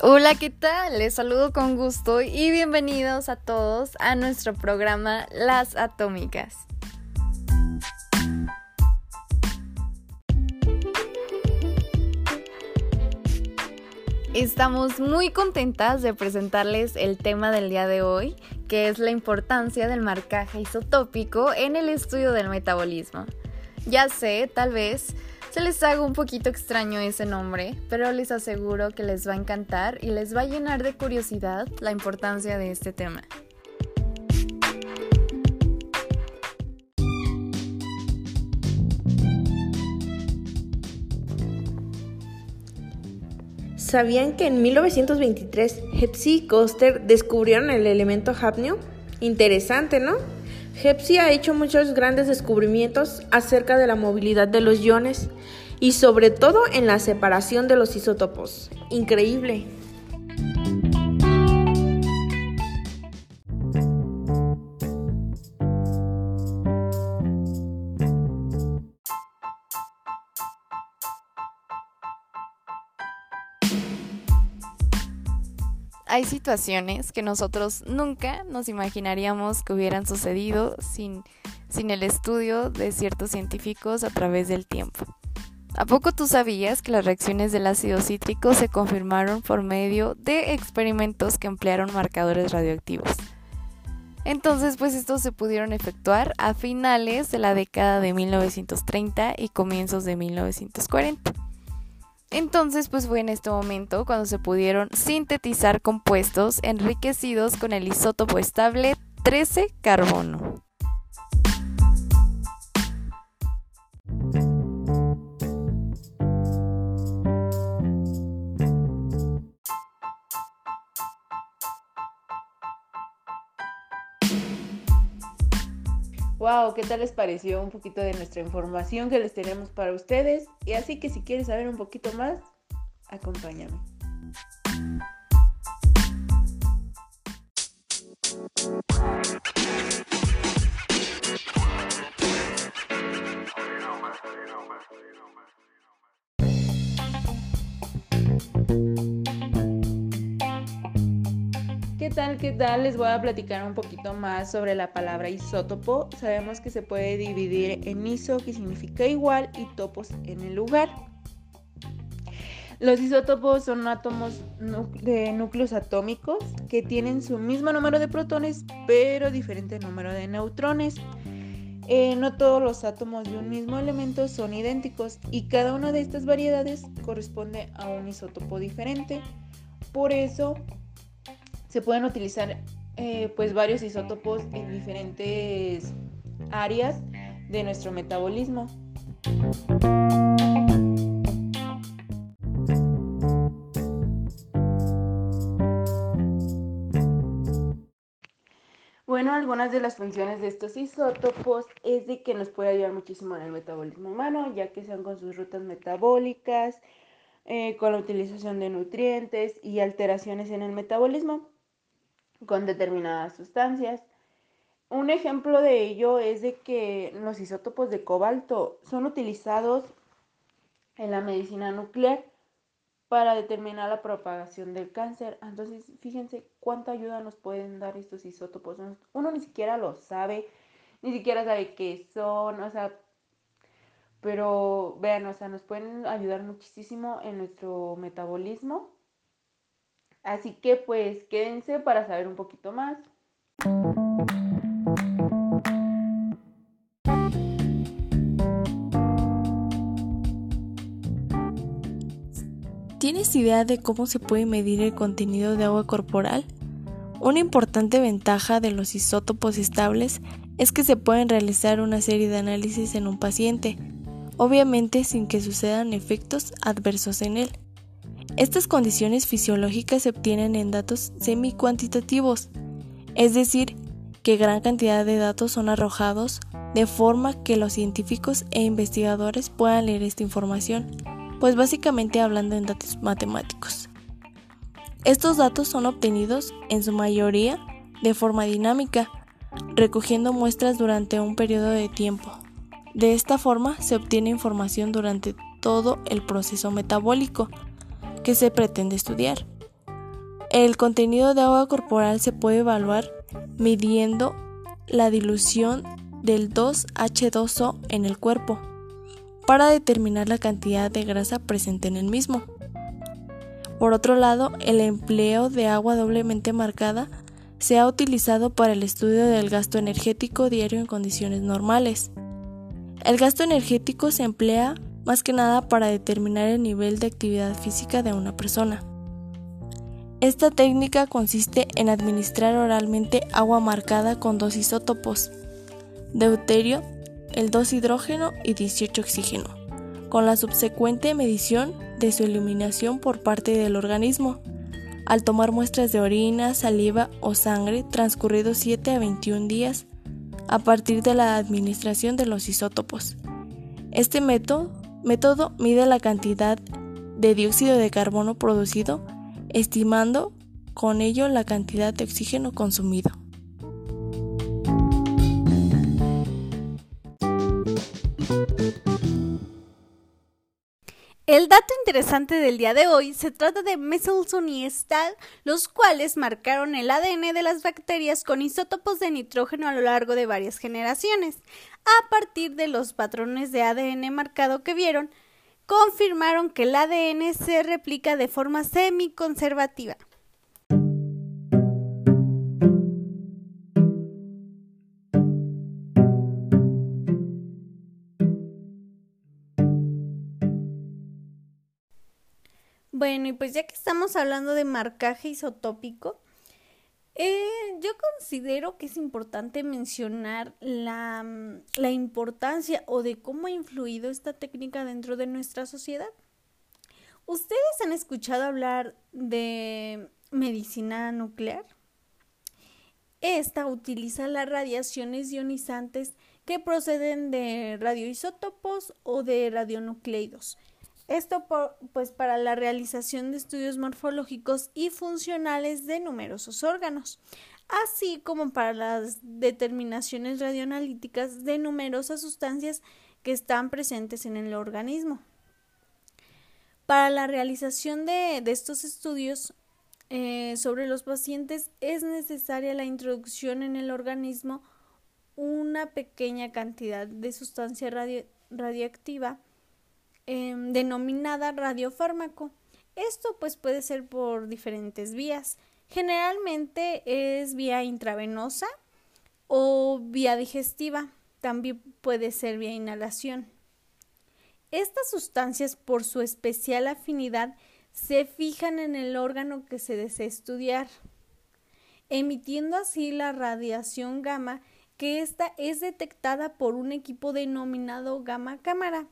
Hola, ¿qué tal? Les saludo con gusto y bienvenidos a todos a nuestro programa Las Atómicas. Estamos muy contentas de presentarles el tema del día de hoy, que es la importancia del marcaje isotópico en el estudio del metabolismo. Ya sé, tal vez se les haga un poquito extraño ese nombre, pero les aseguro que les va a encantar y les va a llenar de curiosidad la importancia de este tema. ¿Sabían que en 1923 Hepsi y Coster descubrieron el elemento hafnio? Interesante, ¿no? Hepsi ha hecho muchos grandes descubrimientos acerca de la movilidad de los iones y sobre todo en la separación de los isótopos. Increíble. Hay situaciones que nosotros nunca nos imaginaríamos que hubieran sucedido sin, sin el estudio de ciertos científicos a través del tiempo. ¿A poco tú sabías que las reacciones del ácido cítrico se confirmaron por medio de experimentos que emplearon marcadores radioactivos? Entonces, pues estos se pudieron efectuar a finales de la década de 1930 y comienzos de 1940. Entonces, pues fue en este momento cuando se pudieron sintetizar compuestos enriquecidos con el isótopo estable 13 carbono. Wow, ¿qué tal les pareció un poquito de nuestra información que les tenemos para ustedes? Y así que si quieres saber un poquito más, acompáñame. ¿Qué tal? ¿Qué tal? Les voy a platicar un poquito más sobre la palabra isótopo. Sabemos que se puede dividir en iso, que significa igual, y topos en el lugar. Los isótopos son átomos de núcleos atómicos que tienen su mismo número de protones, pero diferente número de neutrones. Eh, no todos los átomos de un mismo elemento son idénticos y cada una de estas variedades corresponde a un isótopo diferente. Por eso se pueden utilizar eh, pues varios isótopos en diferentes áreas de nuestro metabolismo. Bueno, algunas de las funciones de estos isótopos es de que nos puede ayudar muchísimo en el metabolismo humano, ya que sean con sus rutas metabólicas, eh, con la utilización de nutrientes y alteraciones en el metabolismo con determinadas sustancias. Un ejemplo de ello es de que los isótopos de cobalto son utilizados en la medicina nuclear para determinar la propagación del cáncer. Entonces, fíjense cuánta ayuda nos pueden dar estos isótopos. Uno ni siquiera lo sabe, ni siquiera sabe qué son, o sea, pero vean, o sea, nos pueden ayudar muchísimo en nuestro metabolismo Así que pues quédense para saber un poquito más. ¿Tienes idea de cómo se puede medir el contenido de agua corporal? Una importante ventaja de los isótopos estables es que se pueden realizar una serie de análisis en un paciente, obviamente sin que sucedan efectos adversos en él. Estas condiciones fisiológicas se obtienen en datos semi-cuantitativos, es decir, que gran cantidad de datos son arrojados de forma que los científicos e investigadores puedan leer esta información, pues básicamente hablando en datos matemáticos. Estos datos son obtenidos en su mayoría de forma dinámica, recogiendo muestras durante un periodo de tiempo. De esta forma se obtiene información durante todo el proceso metabólico, que se pretende estudiar. El contenido de agua corporal se puede evaluar midiendo la dilución del 2H2O en el cuerpo para determinar la cantidad de grasa presente en el mismo. Por otro lado, el empleo de agua doblemente marcada se ha utilizado para el estudio del gasto energético diario en condiciones normales. El gasto energético se emplea más que nada para determinar el nivel de actividad física de una persona. Esta técnica consiste en administrar oralmente agua marcada con dos isótopos, deuterio, el 2 hidrógeno y 18 oxígeno, con la subsecuente medición de su eliminación por parte del organismo, al tomar muestras de orina, saliva o sangre transcurridos 7 a 21 días a partir de la administración de los isótopos. Este método, método mide la cantidad de dióxido de carbono producido, estimando con ello la cantidad de oxígeno consumido. El dato interesante del día de hoy se trata de Messelson y Stahl, los cuales marcaron el ADN de las bacterias con isótopos de nitrógeno a lo largo de varias generaciones. A partir de los patrones de ADN marcado que vieron, confirmaron que el ADN se replica de forma semiconservativa. Bueno, y pues ya que estamos hablando de marcaje isotópico, eh, yo considero que es importante mencionar la, mm, la importancia o de cómo ha influido esta técnica dentro de nuestra sociedad. ¿Ustedes han escuchado hablar de medicina nuclear? Esta utiliza las radiaciones ionizantes que proceden de radioisótopos o de radionucleidos esto pues para la realización de estudios morfológicos y funcionales de numerosos órganos, así como para las determinaciones radioanalíticas de numerosas sustancias que están presentes en el organismo. Para la realización de, estos estudios eh, sobre los pacientes es necesaria la introducción en el organismo una pequeña cantidad de sustancia radioactiva Em, denominada radiofármaco. Esto pues puede ser por diferentes vías. Generalmente es vía intravenosa o vía digestiva. También puede ser vía inhalación. Estas sustancias por su especial afinidad se fijan en el órgano que se desea estudiar, emitiendo así la radiación gamma que ésta es detectada por un equipo denominado gamma cámara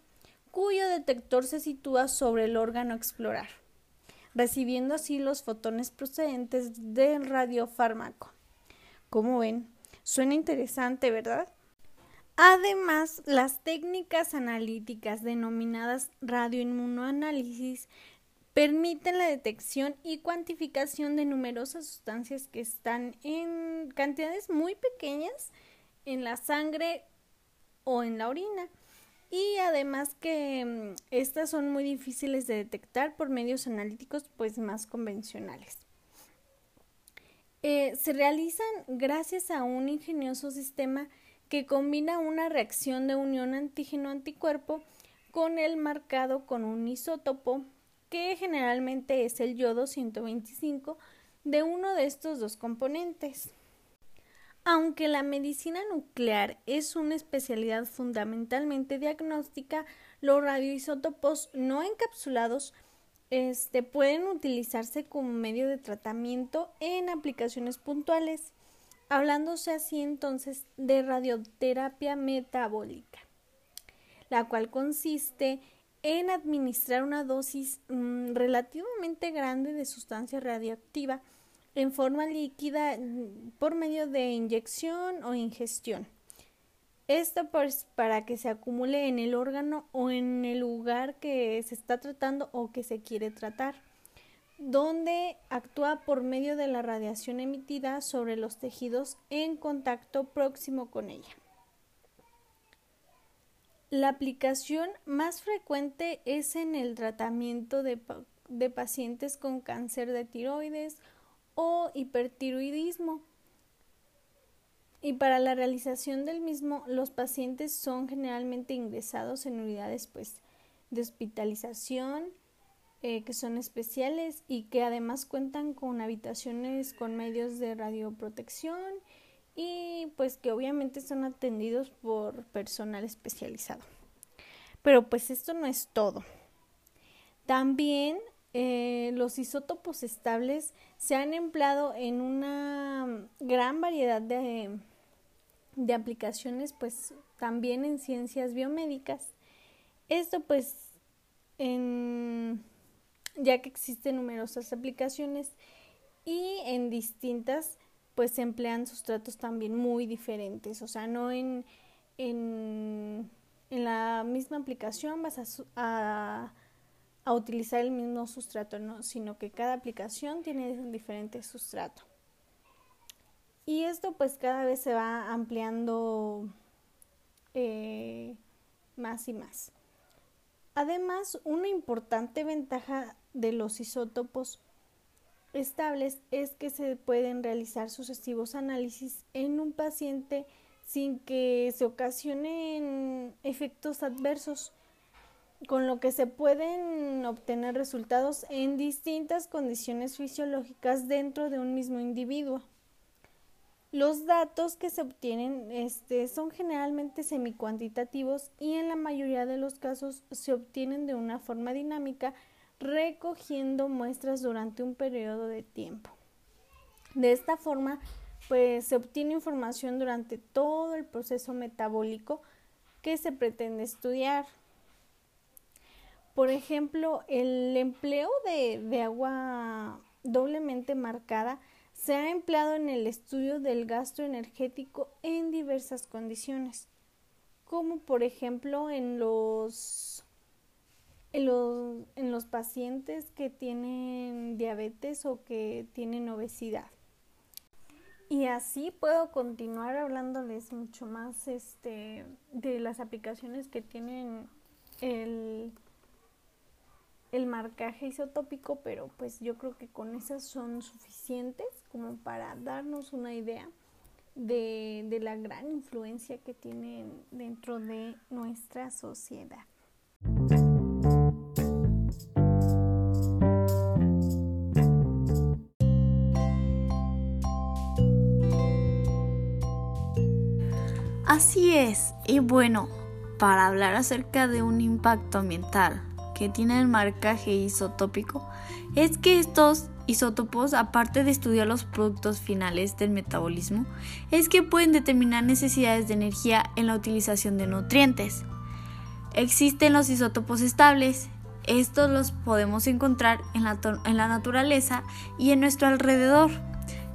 cuyo detector se sitúa sobre el órgano a explorar, recibiendo así los fotones procedentes del radiofármaco. Como ven, suena interesante, ¿verdad? Además, las técnicas analíticas denominadas radioinmunoanálisis permiten la detección y cuantificación de numerosas sustancias que están en cantidades muy pequeñas en la sangre o en la orina y además que mm, estas son muy difíciles de detectar por medios analíticos pues más convencionales. Eh, se realizan gracias a un ingenioso sistema que combina una reacción de unión antígeno-anticuerpo con el marcado con un isótopo que generalmente es el yodo 125 de uno de estos dos componentes. Aunque la medicina nuclear es una especialidad fundamentalmente diagnóstica, los radioisótopos no encapsulados este, pueden utilizarse como medio de tratamiento en aplicaciones puntuales, hablándose así entonces de radioterapia metabólica, la cual consiste en administrar una dosis mm, relativamente grande de sustancia radioactiva en forma líquida mm, por medio de inyección o ingestión. Esto pues para que se acumule en el órgano o en el lugar que se está tratando o que se quiere tratar, donde actúa por medio de la radiación emitida sobre los tejidos en contacto próximo con ella. La aplicación más frecuente es en el tratamiento de, de pacientes con cáncer de tiroides o hipertiroidismo. Y para la realización del mismo, los pacientes son generalmente ingresados en unidades pues, de hospitalización, eh, que son especiales y que además cuentan con habitaciones con medios de radioprotección y pues que obviamente son atendidos por personal especializado. Pero pues esto no es todo. También eh, los isótopos estables se han empleado en una gran variedad de, de aplicaciones, pues también en ciencias biomédicas. Esto pues en, ya que existen numerosas aplicaciones y en distintas pues se emplean sustratos también muy diferentes, o sea, no en, en, en la misma aplicación vas a, a a utilizar el mismo sustrato, ¿no? sino que cada aplicación tiene un diferente sustrato. Y esto pues cada vez se va ampliando eh, más y más. Además, una importante ventaja de los isótopos estables es que se pueden realizar sucesivos análisis en un paciente sin que se ocasionen efectos adversos con lo que se pueden obtener resultados en distintas condiciones fisiológicas dentro de un mismo individuo. Los datos que se obtienen este, son generalmente semicuantitativos y en la mayoría de los casos se obtienen de una forma dinámica recogiendo muestras durante un periodo de tiempo. De esta forma, pues se obtiene información durante todo el proceso metabólico que se pretende estudiar. Por ejemplo, el empleo de, agua doblemente marcada se ha empleado en el estudio del gasto energético en diversas condiciones, como por ejemplo en los, en los, en los pacientes que tienen diabetes o que tienen obesidad. Y así puedo continuar hablándoles mucho más este, de las aplicaciones que tienen el el marcaje isotópico, pero pues yo creo que con esas son suficientes como para darnos una idea de, de la gran influencia que tienen dentro de nuestra sociedad. Así es, y bueno, para hablar acerca de un impacto ambiental que tiene el marcaje isotópico es que estos isótopos, aparte de estudiar los productos finales del metabolismo, es que pueden determinar necesidades de energía en la utilización de nutrientes. Existen los isótopos estables, estos los podemos encontrar en la, en la naturaleza y en nuestro alrededor,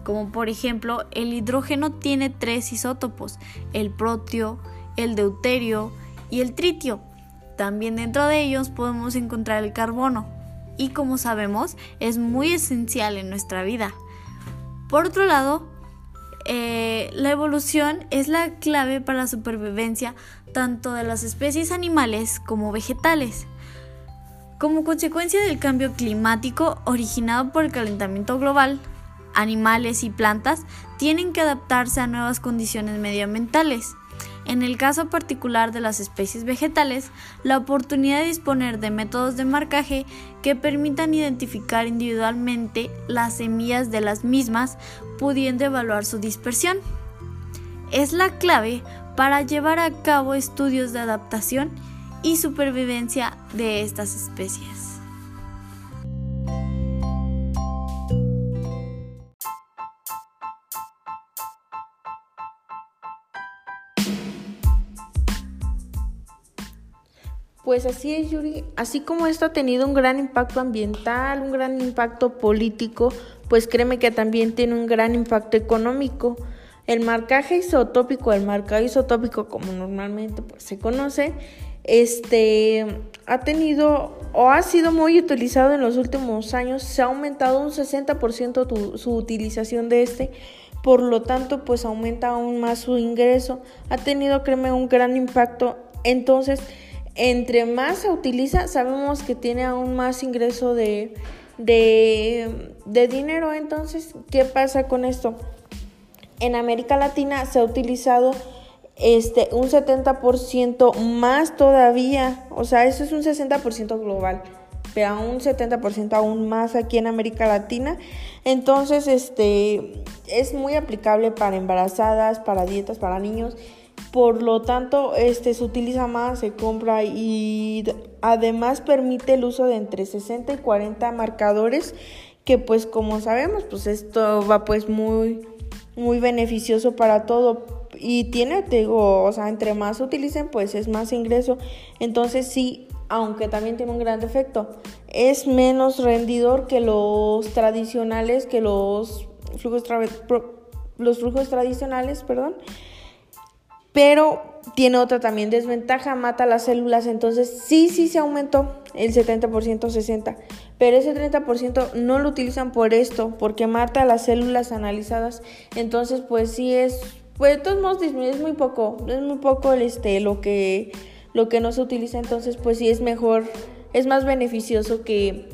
como por ejemplo el hidrógeno tiene tres isótopos, el protio, el deuterio y el tritio. También dentro de ellos podemos encontrar el carbono y como sabemos es muy esencial en nuestra vida. Por otro lado, eh, la evolución es la clave para la supervivencia tanto de las especies animales como vegetales. Como consecuencia del cambio climático originado por el calentamiento global, animales y plantas tienen que adaptarse a nuevas condiciones medioambientales. En el caso particular de las especies vegetales, la oportunidad de disponer de métodos de marcaje que permitan identificar individualmente las semillas de las mismas, pudiendo evaluar su dispersión. Es la clave para llevar a cabo estudios de adaptación y supervivencia de estas especies. Pues así es, Yuri. Así como esto ha tenido un gran impacto ambiental, un gran impacto político, pues créeme que también tiene un gran impacto económico. El marcaje isotópico, el marcado isotópico como normalmente pues, se conoce, este ha tenido o ha sido muy utilizado en los últimos años, se ha aumentado un 60% su utilización de este, por lo tanto pues aumenta aún más su ingreso, ha tenido créeme un gran impacto, entonces entre más se utiliza, sabemos que tiene aún más ingreso de, de, dinero. Entonces, ¿qué pasa con esto? En América Latina se ha utilizado este, un 70% más todavía, o sea, eso es un 60% global, pero un 70% aún más aquí en América Latina. Entonces, este, es muy aplicable para embarazadas, para dietas, para niños. Por lo tanto, este se utiliza más, se compra y además permite el uso de entre 60 y 40 marcadores que pues como sabemos, pues esto va pues muy muy beneficioso para todo y tiene, te digo, o sea, entre más utilicen, pues es más ingreso. Entonces sí, aunque también tiene un gran defecto, es menos rendidor que los tradicionales, que los flujos, los flujos tradicionales, perdón. Pero tiene otra también desventaja, mata las células, entonces sí, sí se aumentó el 70%, 60%, pero ese 30% no lo utilizan por esto, porque mata las células analizadas, entonces pues sí es pues de todos modos es muy poco, es muy poco este, lo que lo que no se utiliza, entonces pues sí es mejor, es más beneficioso que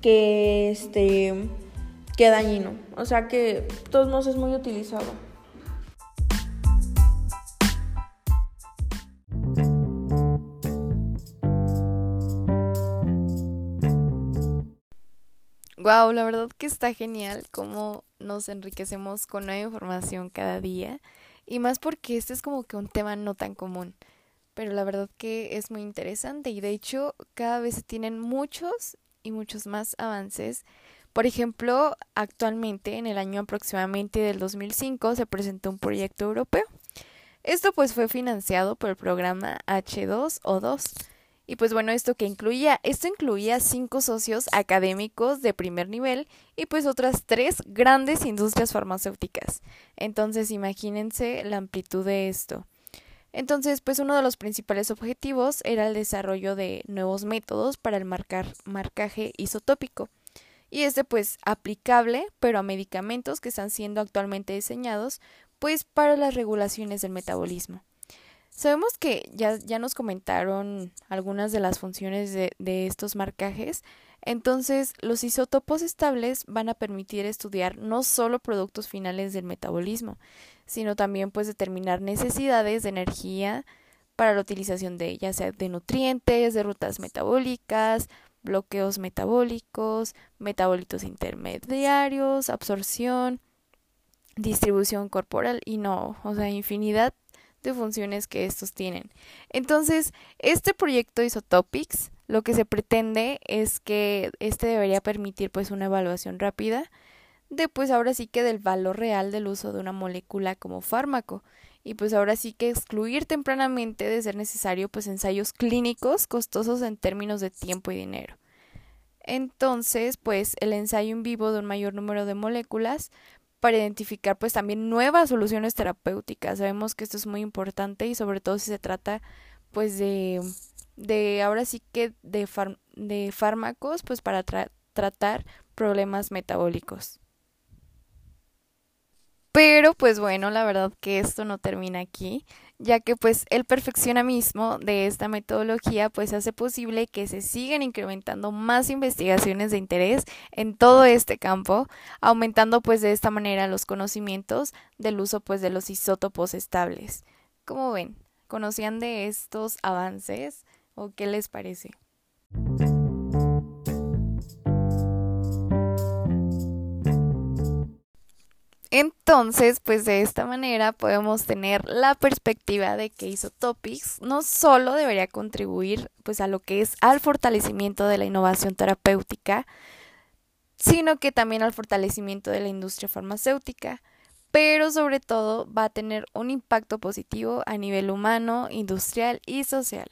que este que dañino. O sea que de todos modos es muy utilizado. Wow, la verdad que está genial cómo nos enriquecemos con nueva información cada día y más porque este es como que un tema no tan común, pero la verdad que es muy interesante y de hecho cada vez se tienen muchos y muchos más avances. Por ejemplo, actualmente en el año aproximadamente del 2005 se presentó un proyecto europeo. Esto pues fue financiado por el programa H2O2 y pues bueno, esto que incluía, esto incluía cinco socios académicos de primer nivel y pues otras tres grandes industrias farmacéuticas. Entonces imagínense la amplitud de esto. Entonces, pues uno de los principales objetivos era el desarrollo de nuevos métodos para el marcar, marcaje isotópico. Y este pues aplicable, pero a medicamentos que están siendo actualmente diseñados pues para las regulaciones del metabolismo. Sabemos que ya, ya nos comentaron algunas de las funciones de, de estos marcajes, entonces los isótopos estables van a permitir estudiar no solo productos finales del metabolismo, sino también pues determinar necesidades de energía para la utilización de ya sea de nutrientes, de rutas metabólicas, bloqueos metabólicos, metabolitos intermediarios, absorción, distribución corporal y no, o sea, infinidad de funciones que estos tienen. Entonces, este proyecto Isotopics, lo que se pretende es que este debería permitir pues una evaluación rápida de pues ahora sí que del valor real del uso de una molécula como fármaco y pues ahora sí que excluir tempranamente de ser necesario pues ensayos clínicos costosos en términos de tiempo y dinero. Entonces, pues el ensayo en vivo de un mayor número de moléculas para identificar pues también nuevas soluciones terapéuticas. Sabemos que esto es muy importante y sobre todo si se trata pues de, de ahora sí que de, de fármacos pues para tratar problemas metabólicos. Pero pues bueno, la verdad que esto no termina aquí ya que pues el perfeccionamismo de esta metodología pues hace posible que se sigan incrementando más investigaciones de interés en todo este campo, aumentando pues de esta manera los conocimientos del uso pues de los isótopos estables. ¿Cómo ven? ¿Conocían de estos avances o qué les parece? Entonces, pues de esta manera podemos tener la perspectiva de que Isotopics no solo debería contribuir pues a lo que es al fortalecimiento de la innovación terapéutica, sino que también al fortalecimiento de la industria farmacéutica, pero sobre todo va a tener un impacto positivo a nivel humano, industrial y social.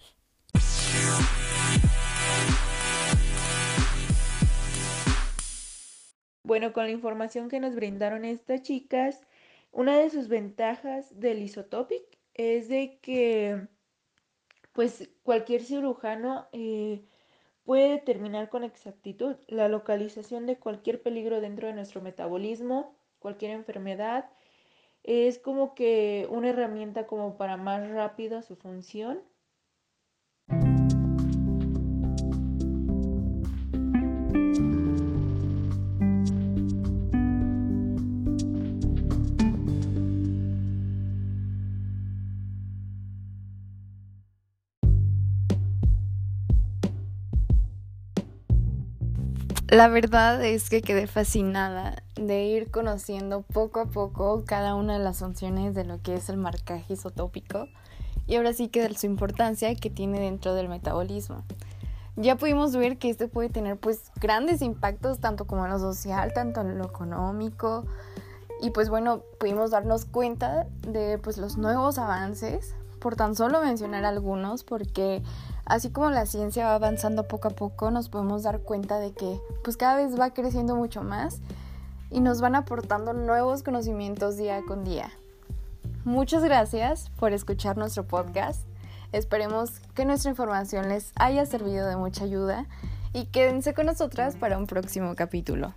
Bueno, con la información que nos brindaron estas chicas, una de sus ventajas del isotopic es de que pues cualquier cirujano eh, puede determinar con exactitud la localización de cualquier peligro dentro de nuestro metabolismo, cualquier enfermedad. Es como que una herramienta como para más rápida su función La verdad es que quedé fascinada de ir conociendo poco a poco cada una de las funciones de lo que es el marcaje isotópico y ahora sí que de su importancia que tiene dentro del metabolismo. Ya pudimos ver que este puede tener pues grandes impactos tanto como en lo social, tanto en lo económico y pues bueno, pudimos darnos cuenta de pues los nuevos avances por tan solo mencionar algunos porque así como la ciencia va avanzando poco a poco nos podemos dar cuenta de que pues cada vez va creciendo mucho más y nos van aportando nuevos conocimientos día con día. Muchas gracias por escuchar nuestro podcast. Esperemos que nuestra información les haya servido de mucha ayuda y quédense con nosotras para un próximo capítulo.